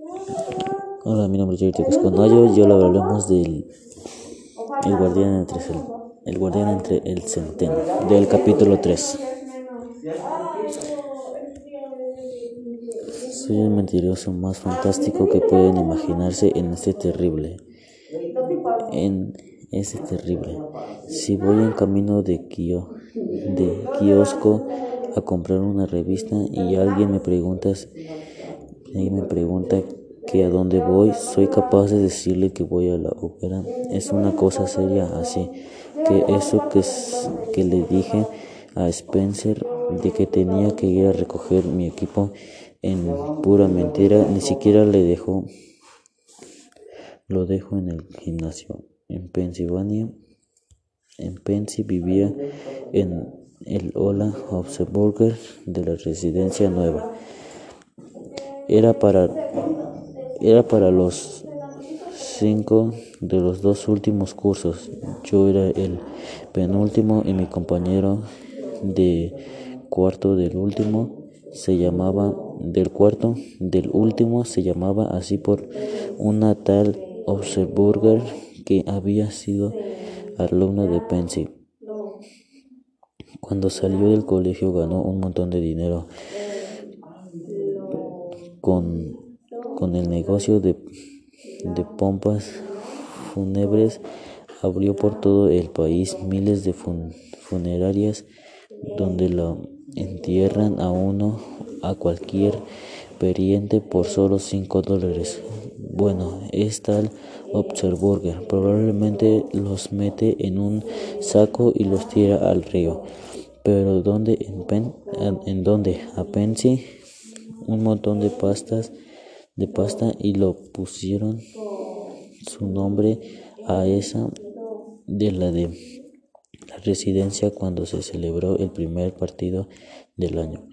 Hola, mi nombre es Yerito Casconayo y ahora hablaremos del el guardián entre el, el guardián entre el centeno del capítulo 3. Soy el mentiroso más fantástico que pueden imaginarse en este terrible. En ese terrible. Si voy en camino de, kio, de kiosco a comprar una revista y alguien me pregunta, y me pregunta que a dónde voy, soy capaz de decirle que voy a la ópera. Es una cosa seria así que eso que, que le dije a Spencer de que tenía que ir a recoger mi equipo en pura mentira, ni siquiera le dejo lo dejo en el gimnasio. En Pennsylvania, en Pennsy vivía en el Ola Burger de la residencia nueva. Era para era para los cinco de los dos últimos cursos. Yo era el penúltimo y mi compañero de cuarto del último se llamaba del cuarto del último se llamaba así por una tal Obserburger que había sido alumno de Pensy. Cuando salió del colegio ganó un montón de dinero con con el negocio de, de pompas fúnebres abrió por todo el país miles de funerarias donde lo entierran a uno a cualquier periente por solo 5 dólares. Bueno, es tal Obserburger. Probablemente los mete en un saco y los tira al río. Pero ¿dónde? En, Pen, en, dónde? A Pensy, un montón de pastas de pasta y lo pusieron su nombre a esa de la de la residencia cuando se celebró el primer partido del año.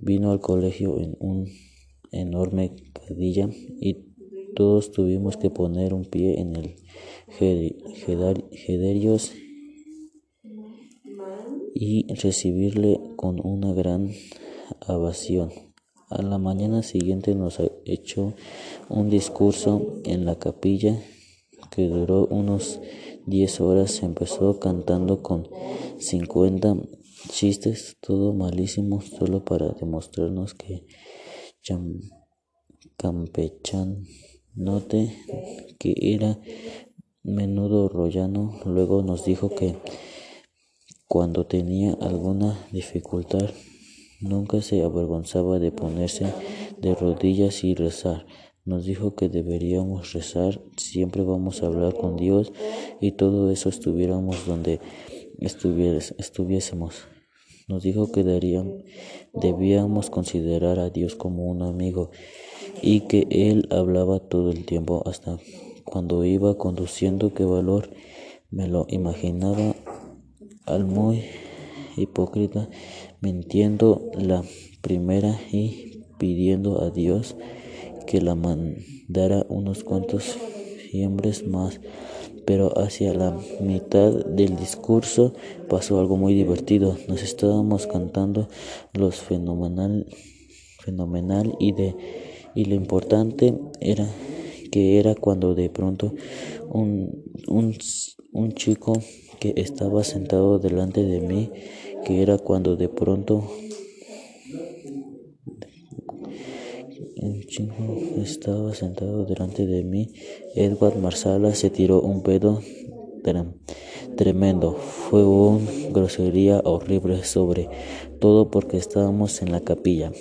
Vino al colegio en un enorme cadilla y todos tuvimos que poner un pie en el Gederios y recibirle con una gran ovación. A la mañana siguiente nos echó un discurso en la capilla que duró unos 10 horas. Empezó cantando con 50 chistes, todo malísimos, solo para demostrarnos que Campechanote, que era menudo rollano, luego nos dijo que cuando tenía alguna dificultad Nunca se avergonzaba de ponerse de rodillas y rezar. Nos dijo que deberíamos rezar, siempre vamos a hablar con Dios y todo eso estuviéramos donde estuviésemos. Nos dijo que debíamos considerar a Dios como un amigo y que Él hablaba todo el tiempo hasta cuando iba conduciendo. Qué valor me lo imaginaba al muy hipócrita mintiendo la primera y pidiendo a Dios que la mandara unos cuantos fiembres más. Pero hacia la mitad del discurso pasó algo muy divertido. Nos estábamos cantando los fenomenal, fenomenal y de y lo importante era que era cuando de pronto un, un, un chico que estaba sentado delante de mí que era cuando de pronto estaba sentado delante de mí. Edward Marsala se tiró un pedo tremendo. Fue una grosería horrible sobre todo porque estábamos en la capilla.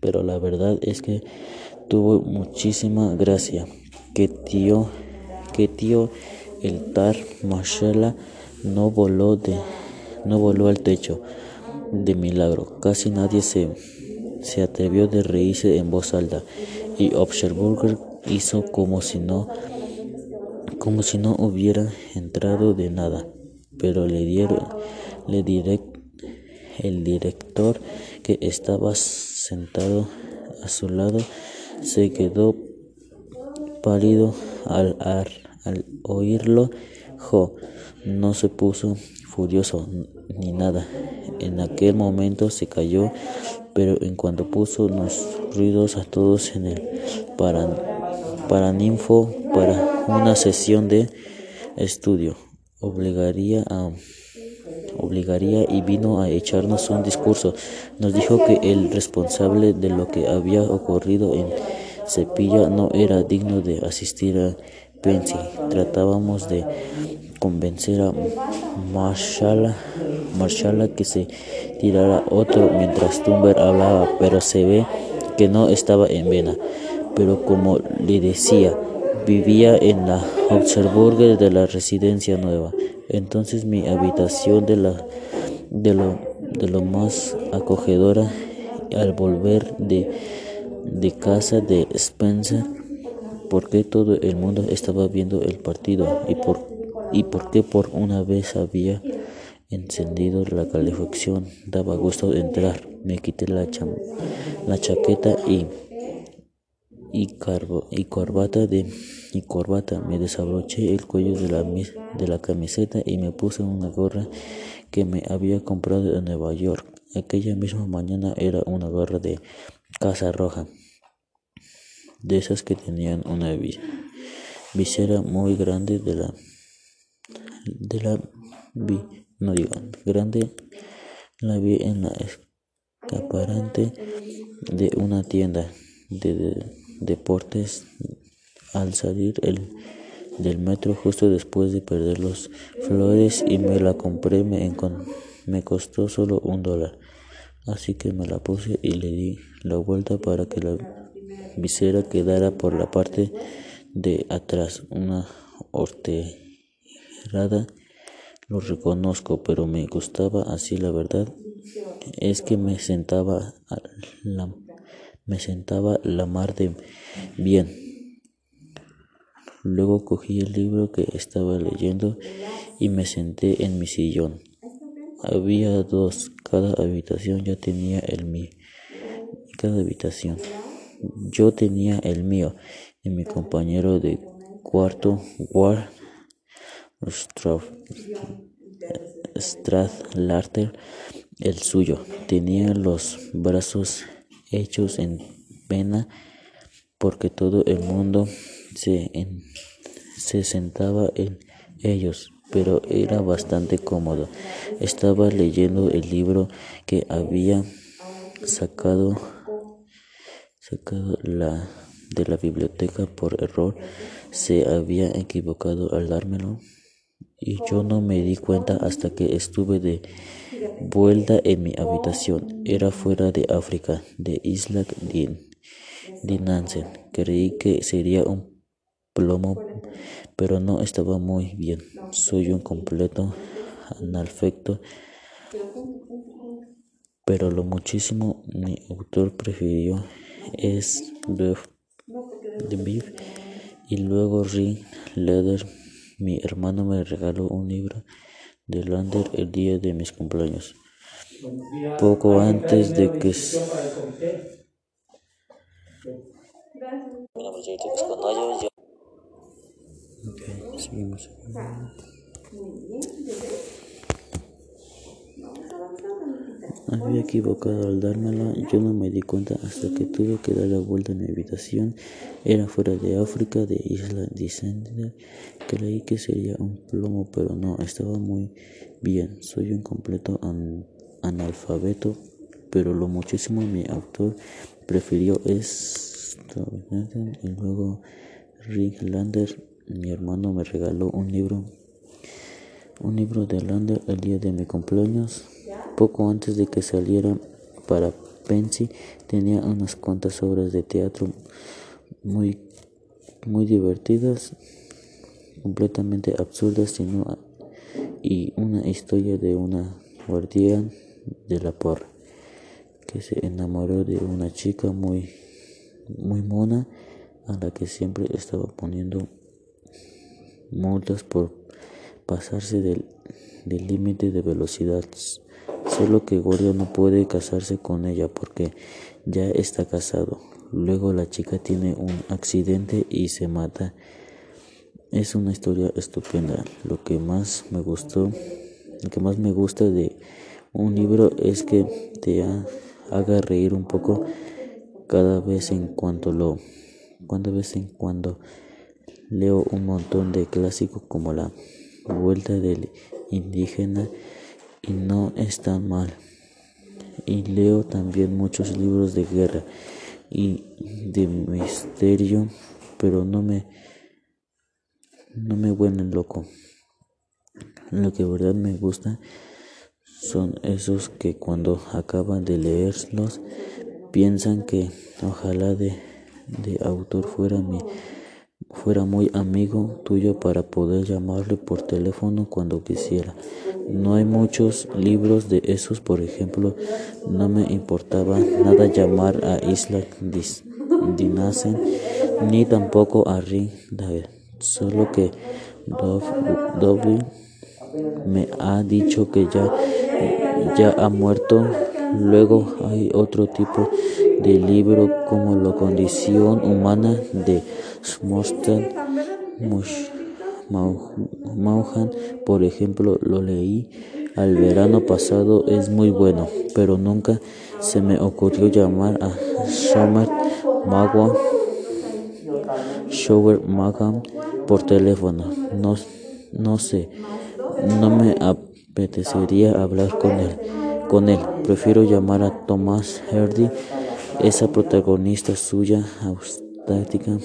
Pero la verdad es que tuvo muchísima gracia. Que tío, que tío el tar Marsala no voló de no voló al techo. De milagro, casi nadie se, se atrevió de reírse en voz alta y Obserburger hizo como si no como si no hubiera entrado de nada, pero le dieron le el director que estaba sentado a su lado se quedó pálido al, al oírlo. Jo no se puso furioso ni nada. En aquel momento se cayó, pero en cuanto puso unos ruidos a todos en el Paraninfo para una sesión de estudio, obligaría a obligaría y vino a echarnos un discurso. Nos dijo que el responsable de lo que había ocurrido en Cepilla no era digno de asistir a Pensi. Tratábamos de convencer a Marshala, que se tirara otro mientras Tumber hablaba, pero se ve que no estaba en vena. Pero como le decía, vivía en la Obserburger de la residencia nueva. Entonces mi habitación de, la, de, lo, de lo más acogedora al volver de, de casa de Spencer, porque todo el mundo estaba viendo el partido y por, y porque por una vez había encendido la calefacción. Daba gusto entrar. Me quité la, la chaqueta y y, y corbata de y corbata me desabroché el cuello de la, de la camiseta y me puse una gorra que me había comprado en Nueva York. Aquella misma mañana era una gorra de casa roja, de esas que tenían una visera muy grande de la de la digo grande, la vi en la escaparante de una tienda de deportes al salir el, del metro justo después de perder los flores y me la compré me, me costó solo un dólar. Así que me la puse y le di la vuelta para que la visera quedara por la parte de atrás una lo reconozco pero me gustaba así la verdad es que me sentaba la me sentaba la mar de bien. Luego cogí el libro que estaba leyendo y me senté en mi sillón. Había dos, cada habitación ya tenía el mío. Cada habitación. Yo tenía el mío y mi compañero de cuarto, Ward Stradlater, el suyo. Tenía los brazos hechos en pena porque todo el mundo se, se sentaba en ellos, pero era bastante cómodo. Estaba leyendo el libro que había sacado, sacado la, de la biblioteca por error. Se había equivocado al dármelo y yo no me di cuenta hasta que estuve de vuelta en mi habitación. Era fuera de África, de Isla de Nansen. Creí que sería un plomo, pero no estaba muy bien. Soy un completo analfecto, pero lo muchísimo mi autor prefirió es The, Beef y luego Ring Leather. Mi hermano me regaló un libro de Lander el día de mis cumpleaños. Poco antes de que había equivocado al dármelo, yo no me di cuenta hasta que tuve que dar la vuelta a mi habitación. Era fuera de África, de Isla Descender. Creí que sería un plomo, pero no, estaba muy bien. Soy un completo analfabeto, pero lo muchísimo mi autor prefirió es y luego Rick Lander. Mi hermano me regaló un libro, un libro de Lander el día de mi cumpleaños. Poco antes de que saliera para Pensy, tenía unas cuantas obras de teatro muy, muy divertidas, completamente absurdas, sino, y una historia de una guardián de la porra que se enamoró de una chica muy, muy mona a la que siempre estaba poniendo multas por pasarse del límite de velocidad. Solo que Gordo no puede casarse con ella porque ya está casado. Luego la chica tiene un accidente y se mata. Es una historia estupenda. Lo que más me gustó, lo que más me gusta de Un libro es que te haga reír un poco cada vez en cuanto lo cada vez en cuando leo un montón de clásicos como La Vuelta del Indígena y no es tan mal. Y leo también muchos libros de guerra y de misterio, pero no me no me vuelven loco. Lo que verdad me gusta son esos que cuando acaban de leerlos piensan que ojalá de, de autor fuera mi fuera muy amigo tuyo para poder llamarle por teléfono cuando quisiera. No hay muchos libros de esos, por ejemplo, no me importaba nada llamar a Isla Dinasen ni tampoco a Ring David, solo que Dove me ha dicho que ya, ya ha muerto. Luego hay otro tipo de libro como La condición humana de Smostan Mauhan, por ejemplo, lo leí al verano pasado, es muy bueno, pero nunca se me ocurrió llamar a Shomer Magua Shower Magam por teléfono. No, no sé, no me apetecería hablar con él. Con él, prefiero llamar a Thomas Hardy, esa protagonista suya, austática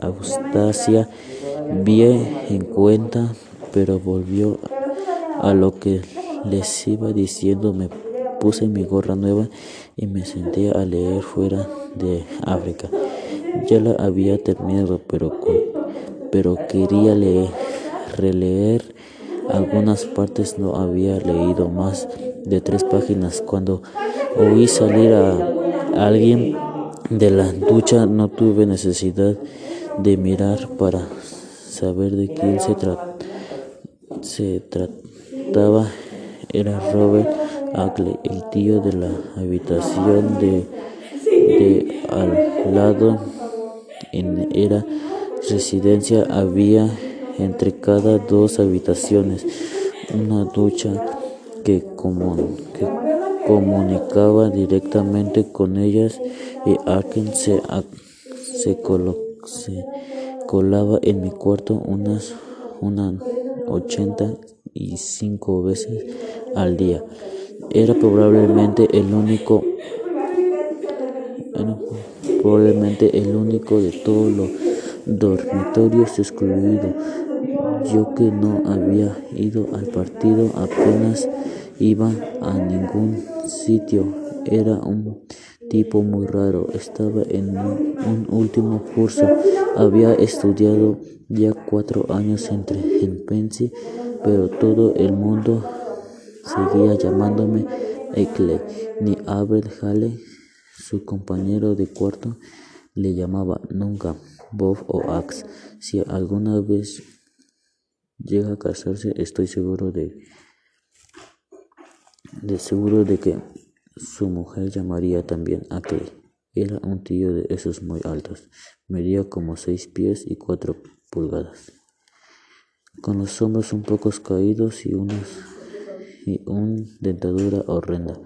Austasia bien en cuenta, pero volvió a lo que les iba diciendo. Me puse mi gorra nueva y me senté a leer fuera de África. Ya la había terminado, pero, pero quería leer, releer algunas partes. No había leído más de tres páginas cuando oí salir a alguien de la ducha. No tuve necesidad de mirar para saber de quién se, se trataba. Era Robert Ackley, el tío de la habitación de, de al lado. En era residencia había entre cada dos habitaciones una ducha que, que comunicaba directamente con ellas y alguien se, se colocó se colaba en mi cuarto unas una ochenta y cinco veces al día. Era probablemente el único probablemente el único de todos los dormitorios excluido. Yo que no había ido al partido apenas iba a ningún sitio. Era un tipo muy raro. Estaba en un último curso. Había estudiado ya cuatro años en Pensi, pero todo el mundo seguía llamándome Eckley. Ni Albert Hale, su compañero de cuarto, le llamaba nunca Bob o Axe. Si alguna vez llega a casarse, estoy seguro de de seguro de que su mujer llamaría también a Clay. Era un tío de esos muy altos, medía como seis pies y cuatro pulgadas, con los hombros un poco caídos y unas y una dentadura horrenda.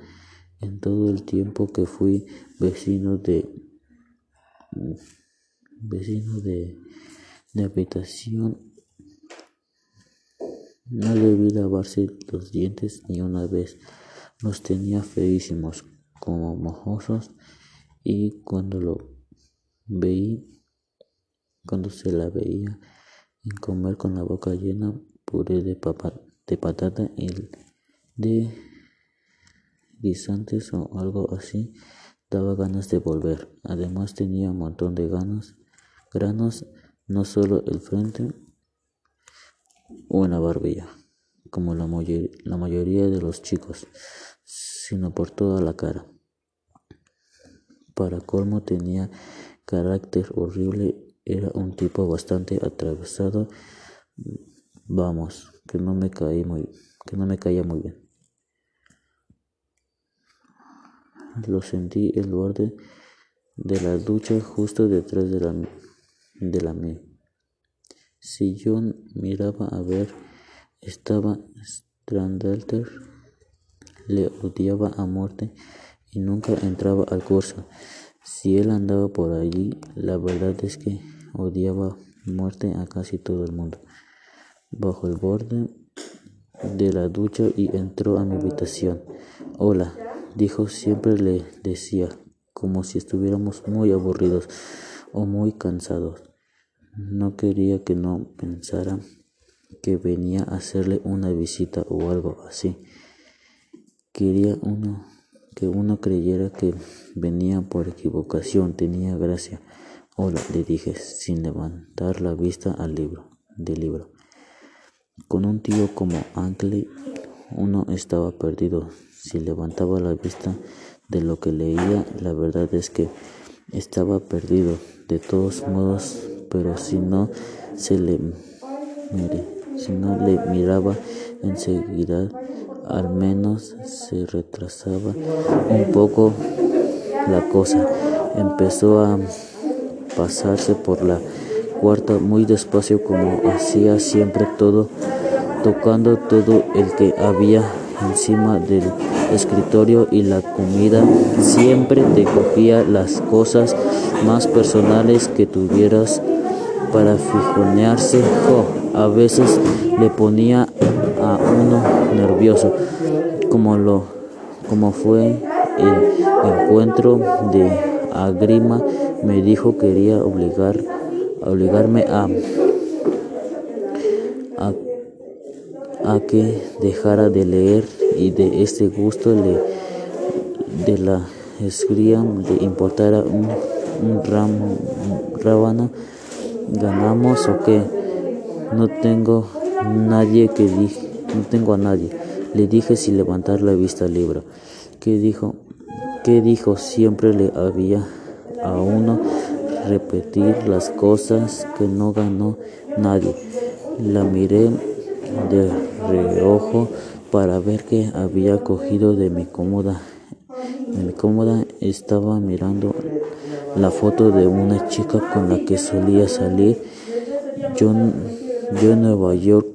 En todo el tiempo que fui vecino de vecino de, de habitación no vi lavarse los dientes ni una vez. Los tenía feísimos, como mojosos, y cuando lo veí, cuando se la veía en comer con la boca llena, puré de, papa, de patata y de guisantes o algo así, daba ganas de volver. Además tenía un montón de ganas, granos, no solo el frente o en la barbilla, como la, la mayoría de los chicos sino por toda la cara. Para colmo tenía carácter horrible, era un tipo bastante atravesado. Vamos, que no me caí muy, que no me caía muy bien. Lo sentí el borde de la ducha justo detrás de la de la mía. Si yo miraba a ver, estaba Strandalter le odiaba a muerte y nunca entraba al curso. Si él andaba por allí, la verdad es que odiaba muerte a casi todo el mundo. Bajo el borde de la ducha y entró a mi habitación. Hola, dijo, siempre le decía, como si estuviéramos muy aburridos o muy cansados. No quería que no pensara que venía a hacerle una visita o algo así. Quería uno que uno creyera que venía por equivocación, tenía gracia. Hola, le dije, sin levantar la vista al libro, del libro. Con un tío como Ankley, uno estaba perdido. Si levantaba la vista de lo que leía, la verdad es que estaba perdido. De todos modos, pero si no se le mire, si no le miraba enseguida, al menos se retrasaba un poco la cosa. Empezó a pasarse por la cuarta muy despacio como hacía siempre todo, tocando todo el que había encima del escritorio y la comida. Siempre te cogía las cosas más personales que tuvieras para fijonearse. a veces le ponía a uno como lo como fue el encuentro de Agrima, me dijo quería obligar obligarme a, a, que dejara de leer y de este gusto le, de la escría le importara un, ramo, rábano, ganamos o que no tengo nadie que dije, no tengo a nadie. Le dije sin levantar la vista al libro. ¿Qué dijo? ¿Qué dijo? Siempre le había a uno repetir las cosas que no ganó nadie. La miré de reojo para ver que había cogido de mi cómoda. En mi cómoda estaba mirando la foto de una chica con la que solía salir. Yo, yo en Nueva York,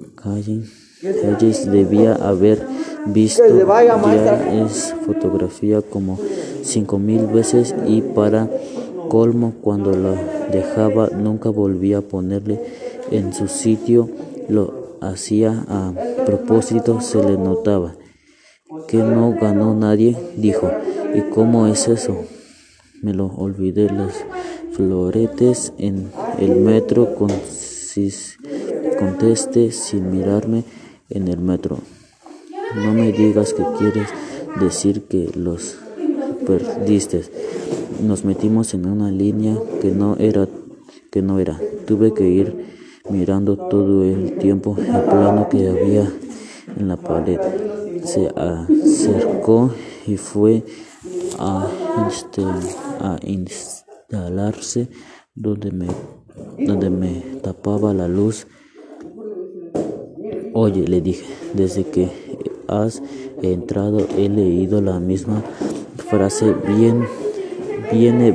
debía haber visto ya es fotografía como cinco mil veces y para colmo cuando la dejaba nunca volvía a ponerle en su sitio lo hacía a propósito se le notaba que no ganó nadie dijo. Y cómo es eso me lo olvidé los floretes en el metro con conteste sin mirarme en el metro no me digas que quieres decir que los perdiste nos metimos en una línea que no era que no era. Tuve que ir mirando todo el tiempo el plano que había en la pared. Se acercó y fue a, a instalarse donde me, donde me tapaba la luz. Oye, le dije, desde que has entrado he leído la misma frase bien viene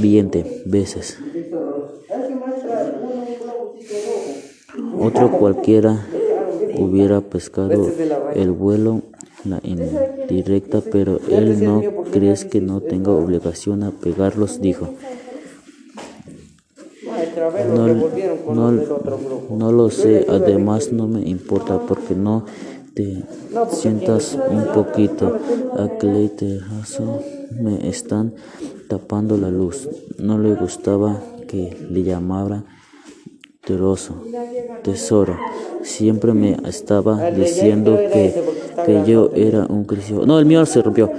veinte veces. Otro cualquiera hubiera pescado el vuelo la indirecta, pero él no crees que no tenga obligación a pegarlos, dijo. No, no, no lo sé, además no me importa porque no te sientas un poquito acleiterazo me están tapando la luz. No le gustaba que le llamara teroso, tesoro. Siempre me estaba diciendo que, que yo era un crío. No, el mío se rompió.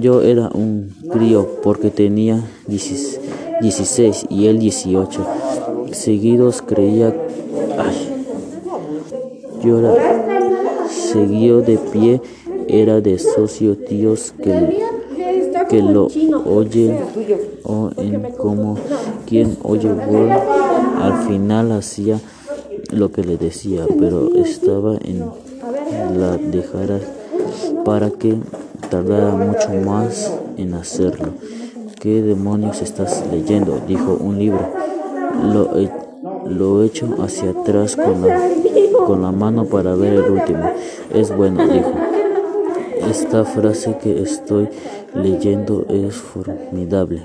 Yo era un crío porque tenía 16 y él 18. Seguidos creía... Ay, era seguido de pie, era de socio tíos que que lo oye o en como quien oye al final hacía lo que le decía, pero estaba en la dejara para que tardara mucho más en hacerlo. ¿Qué demonios estás leyendo? Dijo un libro. Lo, lo echo hacia atrás con la, con la mano para ver el último. Es bueno, dijo. esta frase que estoy leyendo es formidable.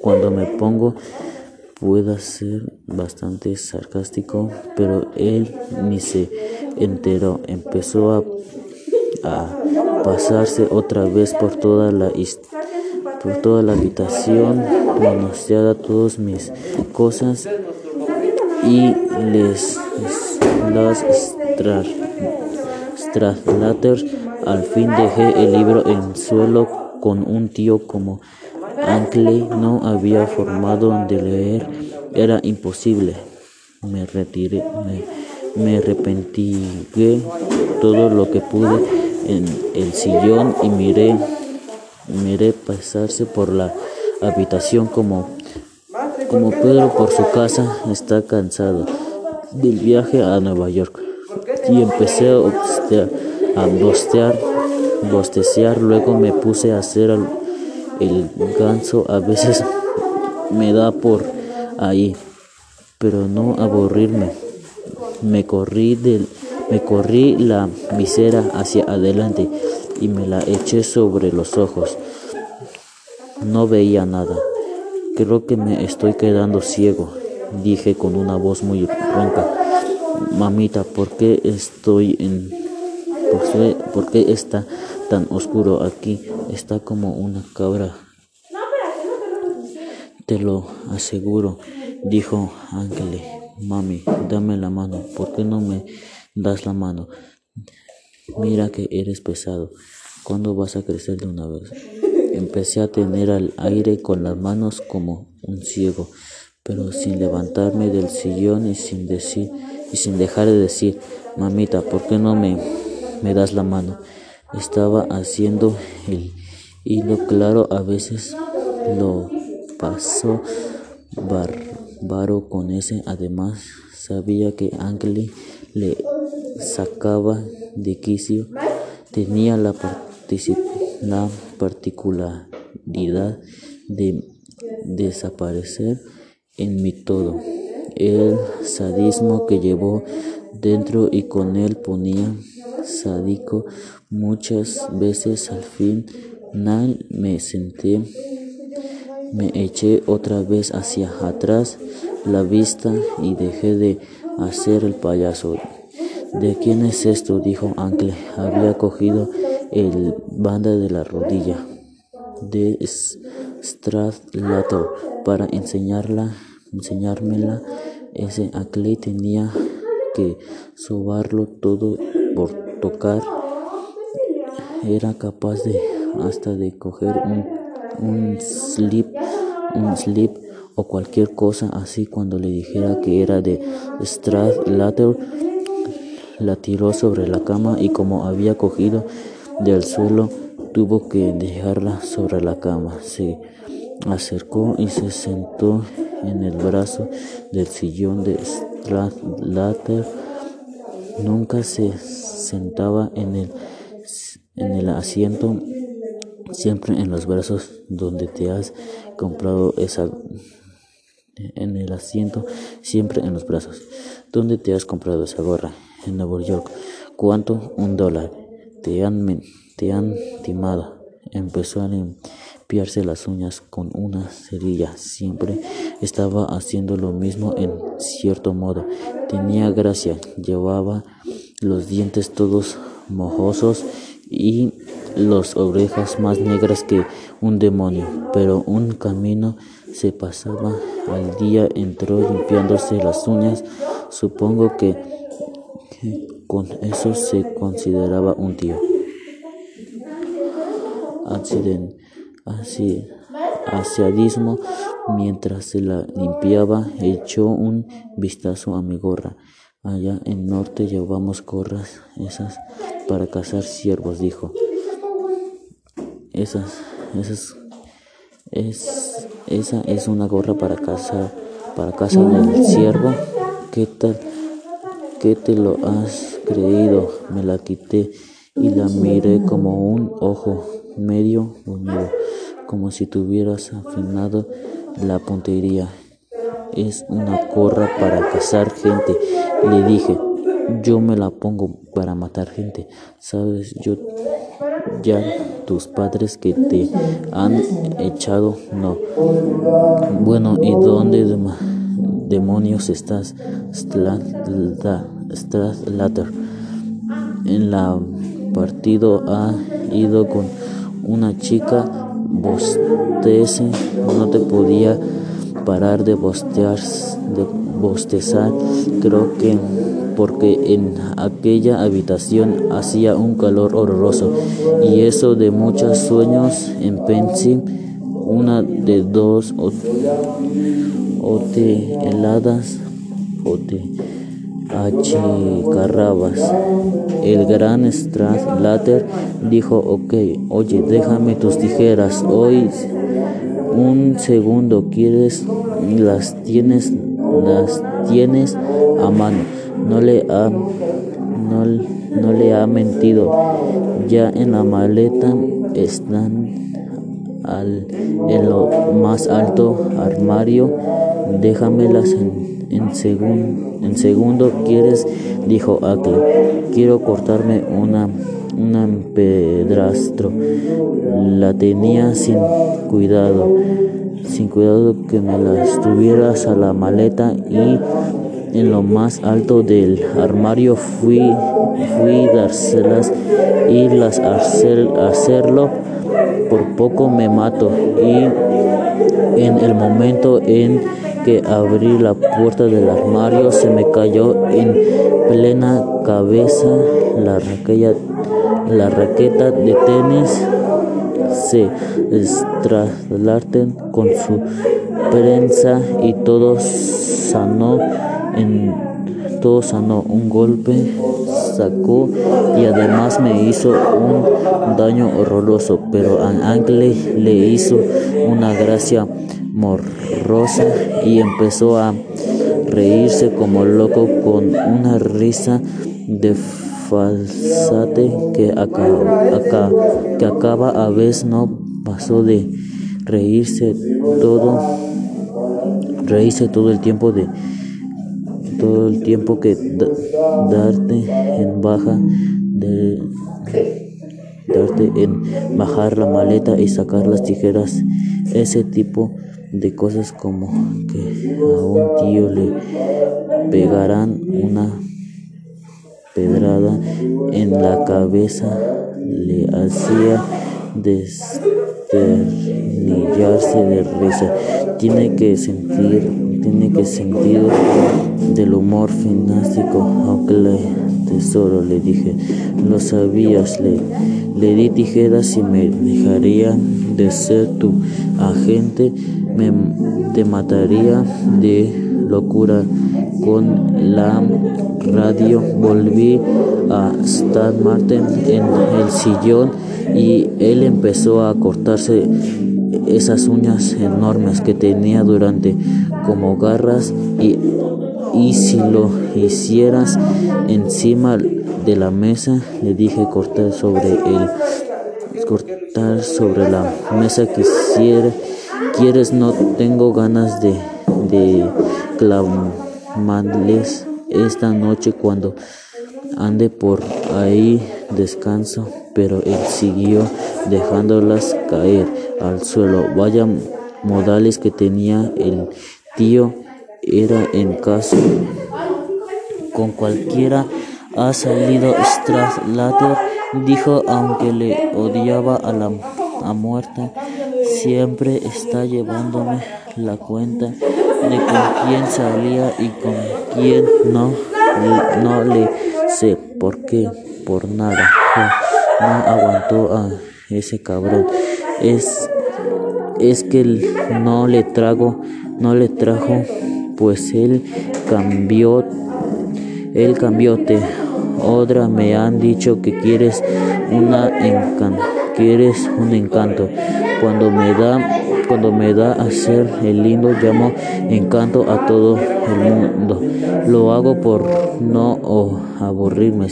Cuando me pongo pueda ser bastante sarcástico, pero él ni se enteró. Empezó a, a pasarse otra vez por toda la por toda la habitación, manoseaba todas mis cosas y les las traslater. Al fin dejé el libro en suelo con un tío como Ankley no había formado de leer, era imposible. Me retiré, me, me arrepentigué todo lo que pude en el sillón y miré, miré pasarse por la habitación como, como Pedro por su casa está cansado del viaje a Nueva York y empecé a, a bostear, luego me puse a hacer el ganso a veces me da por ahí, pero no aburrirme. Me corrí del, me corrí la visera hacia adelante y me la eché sobre los ojos. No veía nada. Creo que me estoy quedando ciego, dije con una voz muy ronca. Mamita, ¿por qué estoy en ¿Por qué está tan oscuro aquí? Está como una cabra. Te lo aseguro, dijo Ángel. Mami, dame la mano. ¿Por qué no me das la mano? Mira que eres pesado. ¿Cuándo vas a crecer de una vez? Empecé a tener al aire con las manos como un ciego, pero sin levantarme del sillón y sin decir y sin dejar de decir, mamita, ¿por qué no me me das la mano. Estaba haciendo el hilo claro, a veces lo pasó bárbaro con ese. Además, sabía que Ángel le sacaba de quicio. Tenía la, la particularidad de desaparecer en mi todo. El sadismo que llevó dentro y con él ponía sádico. Muchas veces al final me senté, me eché otra vez hacia atrás la vista y dejé de hacer el payaso. ¿De quién es esto? dijo Ancle. Había cogido el banda de la rodilla de Stradlater para enseñarla, enseñármela. Ese Ancle tenía que sobarlo todo por tocar. Era capaz de hasta de coger un, un slip, un slip o cualquier cosa así cuando le dijera que era de Stradlater la tiró sobre la cama y como había cogido del suelo tuvo que dejarla sobre la cama. Se acercó y se sentó en el brazo del sillón de Stradlater. Nunca se sentaba en el, en el asiento, siempre en los brazos donde te has comprado esa en el asiento, siempre en los brazos. ¿Dónde te has comprado esa gorra? En Nueva York. ¿Cuánto? Un dólar. Te han, te han timado. Empezó a limpiarse las uñas con una cerilla. Siempre estaba haciendo lo mismo en cierto modo. Tenía gracia. Llevaba los dientes todos mojosos y las orejas más negras que un demonio, pero un camino se pasaba al día, entró limpiándose las uñas, supongo que, con eso se consideraba un tío. Asiadismo, mientras se la limpiaba, echó un vistazo a mi gorra. Allá en norte llevamos gorras esas para cazar ciervos, dijo. Esas, esas, es, esa es una gorra para cazar, para cazar del ciervo. ¿Qué tal? ¿Qué te lo has creído? Me la quité y la miré como un ojo medio unido, como si tuvieras afinado la puntería es una gorra para cazar gente. Le dije, yo me la pongo para matar gente. Sabes, yo, ya tus padres que te han echado? No. Bueno, ¿y dónde demonios estás? Stratlater. En la partido ha ido con una chica bostece, no te podía parar de bostear, de bostezar, creo que porque en aquella habitación hacía un calor horroroso y eso de muchos sueños en Pensi, una de dos o, te heladas o te achicarrabas. El gran Stradlater dijo, ok, oye, déjame tus tijeras, hoy un segundo, ¿quieres? Las tienes, las tienes a mano. No le ha, no, no le ha mentido. Ya en la maleta están en lo más alto armario. Déjamelas en, en, en segundo. ¿Quieres? Dijo Akle. Quiero cortarme una un pedrastro. La tenía sin cuidado, sin cuidado que me las tuvieras a la maleta y en lo más alto del armario fui, fui dárselas y las hacer, hacerlo por poco me mato. Y en el momento en que abrí la puerta del armario se me cayó en plena cabeza la raqueta la raqueta de tenis. Se traslaten con su prensa y todo sanó en todo sanó. Un golpe y además me hizo un daño horroroso pero a Angle le hizo una gracia morrosa y empezó a reírse como loco con una risa de falsate que acaba, que acaba a veces no pasó de reírse todo reírse todo el tiempo de todo el tiempo que darte en baja darte en bajar la maleta y sacar las tijeras ese tipo de cosas como que a un tío le pegarán una pedrada en la cabeza le hacía desternillarse de risa. Tiene que sentir, tiene que sentir del humor finástico. le tesoro, le dije, lo sabías, le, le di tijeras y me dejaría de ser tu agente, me, te mataría de locura con la radio volví a Stan Martin en el sillón y él empezó a cortarse esas uñas enormes que tenía durante como garras y, y si lo hicieras encima de la mesa le dije cortar sobre el cortar sobre la mesa quisiera quieres no tengo ganas de de clamarles esta noche cuando ande por ahí descanso, pero él siguió dejándolas caer al suelo. Vaya modales que tenía el tío, era en caso con cualquiera ha salido Stradlater, dijo aunque le odiaba a la a muerte, siempre está llevándome la cuenta de con quién salía y con quién no, no le sé por qué, por nada, no aguantó a ese cabrón. Es, es que no le trago, no le trajo, pues él cambió, él cambióte. Otra me han dicho que quieres una encanto, quieres un encanto. Cuando me da cuando me da a ser el lindo, llamo encanto a todo el mundo. Lo hago por no aburrirme,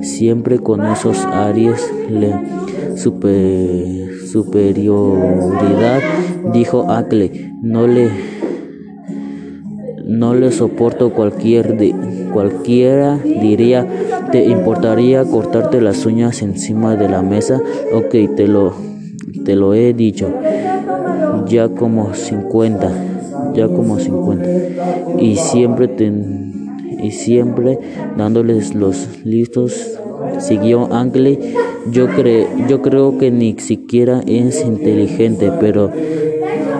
siempre con esos aries de superioridad, dijo Acle. No le, no le soporto cualquier de cualquiera diría, ¿te importaría cortarte las uñas encima de la mesa? Ok, te lo, te lo he dicho. Ya como 50, ya como 50. Y siempre te, y siempre dándoles los listos siguió Angley. Yo, cre yo creo que ni siquiera es inteligente, pero,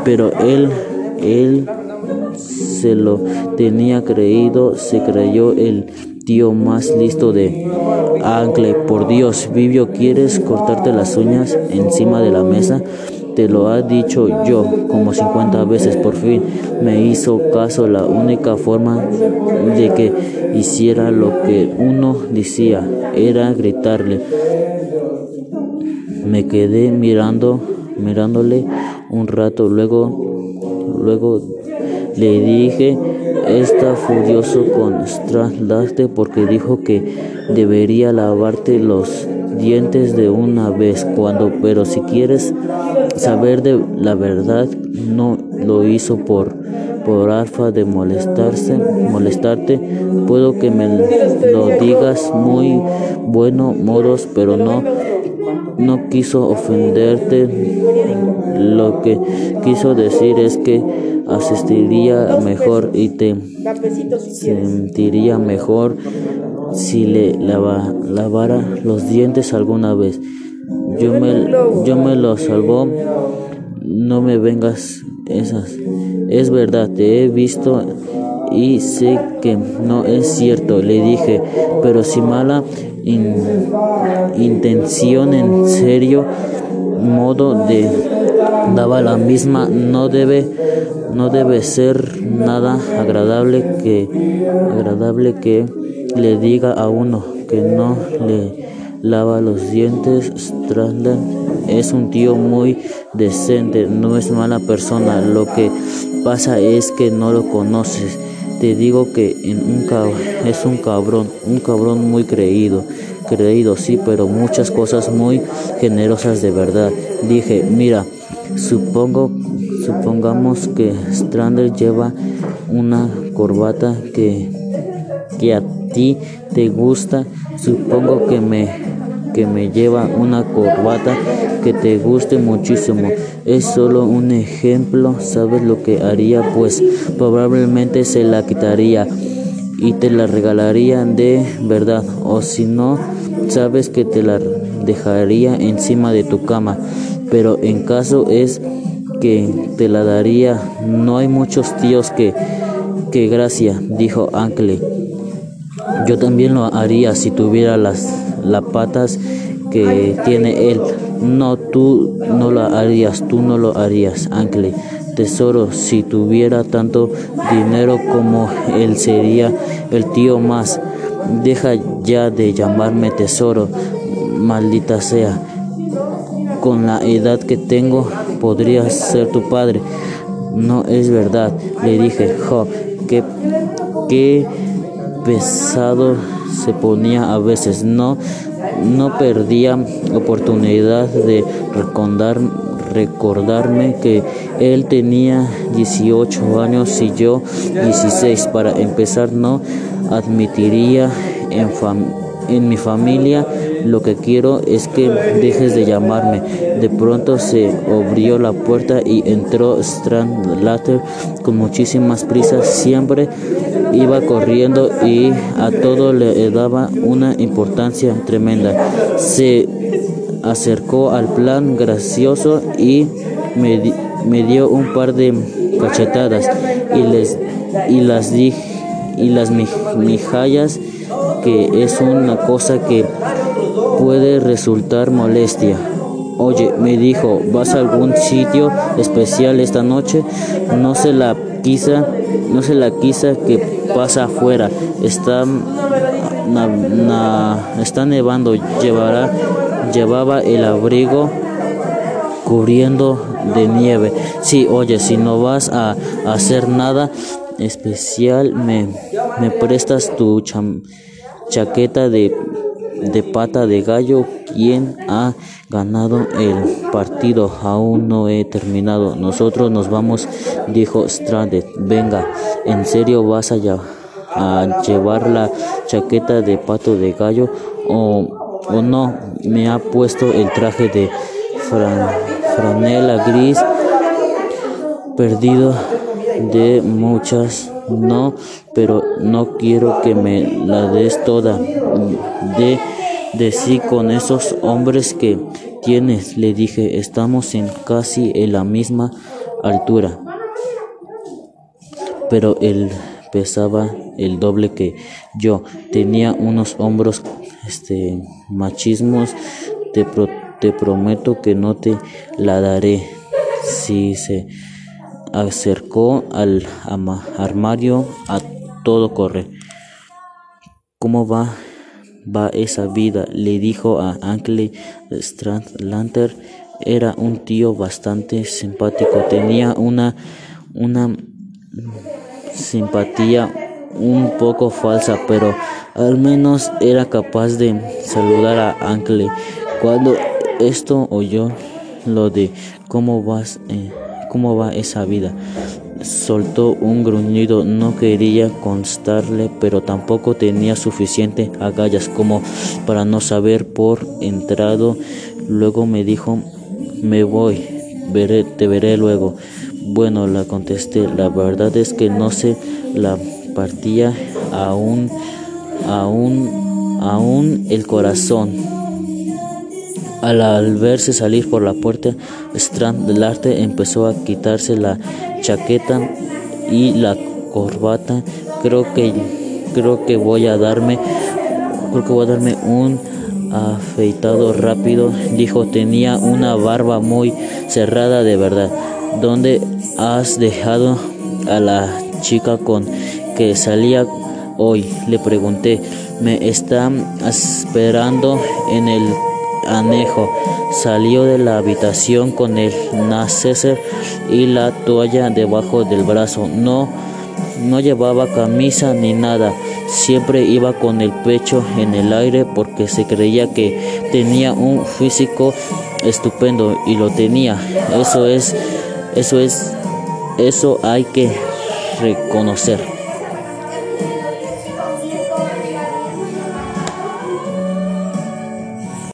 pero él, él se lo tenía creído, se creyó el tío más listo de Angley. Por Dios, Vivio, ¿quieres cortarte las uñas encima de la mesa? Te lo ha dicho yo como 50 veces. Por fin me hizo caso. La única forma de que hiciera lo que uno decía era gritarle. Me quedé mirando, mirándole un rato. Luego, luego le dije, está furioso con porque dijo que debería lavarte los dientes de una vez cuando, pero si quieres saber de la verdad, no lo hizo por por alfa de molestarse, molestarte, puedo que me lo digas muy bueno modos, pero no no quiso ofenderte. Lo que quiso decir es que asistiría mejor y te sentiría mejor si le lava, lavara los dientes alguna vez. Yo me, yo me lo salvó. No me vengas esas. Es verdad, te he visto y sé que no es cierto, le dije, pero si mala intención en serio modo de daba la misma no debe no debe ser nada agradable que agradable que le diga a uno que no le lava los dientes. Strandon es un tío muy decente no es mala persona lo que pasa es que no lo conoces te digo que en un es un cabrón, un cabrón muy creído, creído sí, pero muchas cosas muy generosas de verdad. Dije, mira, supongo, supongamos que Strander lleva una corbata que, que a ti te gusta, supongo que me que me lleva una corbata que te guste muchísimo. Es solo un ejemplo, ¿sabes lo que haría? Pues probablemente se la quitaría y te la regalaría de verdad. O si no, sabes que te la dejaría encima de tu cama. Pero en caso es que te la daría, no hay muchos tíos que, que gracia, dijo Ancle. Yo también lo haría si tuviera las, las patas que tiene él. No, tú no lo harías, tú no lo harías, Ancle. Tesoro, si tuviera tanto dinero como él sería el tío más. Deja ya de llamarme tesoro, maldita sea. Con la edad que tengo, podrías ser tu padre. No es verdad, le dije, jo, qué, qué pesado se ponía a veces. No, no perdía oportunidad de recordar, recordarme que él tenía 18 años y yo 16. Para empezar, no admitiría en, en mi familia lo que quiero es que dejes de llamarme. De pronto se abrió la puerta y entró Strand Latter con muchísimas prisas. Siempre iba corriendo y a todo le daba una importancia tremenda. Se acercó al plan gracioso y me, me dio un par de cachetadas y les y las y las mijallas que es una cosa que puede resultar molestia. Oye, me dijo, ¿vas a algún sitio especial esta noche? No se la quisa, no se la quisa que pasa afuera. Está, está nevando. Llevará, llevaba el abrigo cubriendo de nieve. Sí, oye, si no vas a, hacer nada especial, me, me prestas tu chaqueta de de pata de gallo. ¿Quién ha ganado el partido? Aún no he terminado. Nosotros nos vamos, dijo Stranded. Venga, ¿en serio vas a llevar la chaqueta de pato de gallo o, o no me ha puesto el traje de franela gris perdido de muchas no pero no quiero que me la des toda de de sí con esos hombres que tienes le dije estamos en casi en la misma altura. Pero él pesaba el doble que yo. Tenía unos hombros este machismos. Te, te prometo que no te la daré. Si se acercó al armario a todo correr. ¿Cómo va, va esa vida? Le dijo a Ankley Strandlander. Era un tío bastante simpático. Tenía una, una simpatía un poco falsa, pero al menos era capaz de saludar a Ankley. Cuando esto oyó lo de cómo vas, eh, cómo va esa vida, soltó un gruñido. No quería constarle, pero tampoco tenía suficiente agallas como para no saber por entrado. Luego me dijo, me voy, veré, te veré luego. Bueno, la contesté, la verdad es que no sé, la partía aún, aún, aún el corazón. Al, verse salir por la puerta, Strand del arte empezó a quitarse la chaqueta y la corbata. Creo que creo que voy a darme creo que voy a darme un afeitado rápido, dijo, tenía una barba muy cerrada de verdad. ¿Dónde has dejado a la chica con que salía hoy? Le pregunté. Me está esperando en el anejo. Salió de la habitación con el neceser y la toalla debajo del brazo. No, no llevaba camisa ni nada. Siempre iba con el pecho en el aire porque se creía que tenía un físico estupendo y lo tenía. Eso es, eso es, eso hay que reconocer.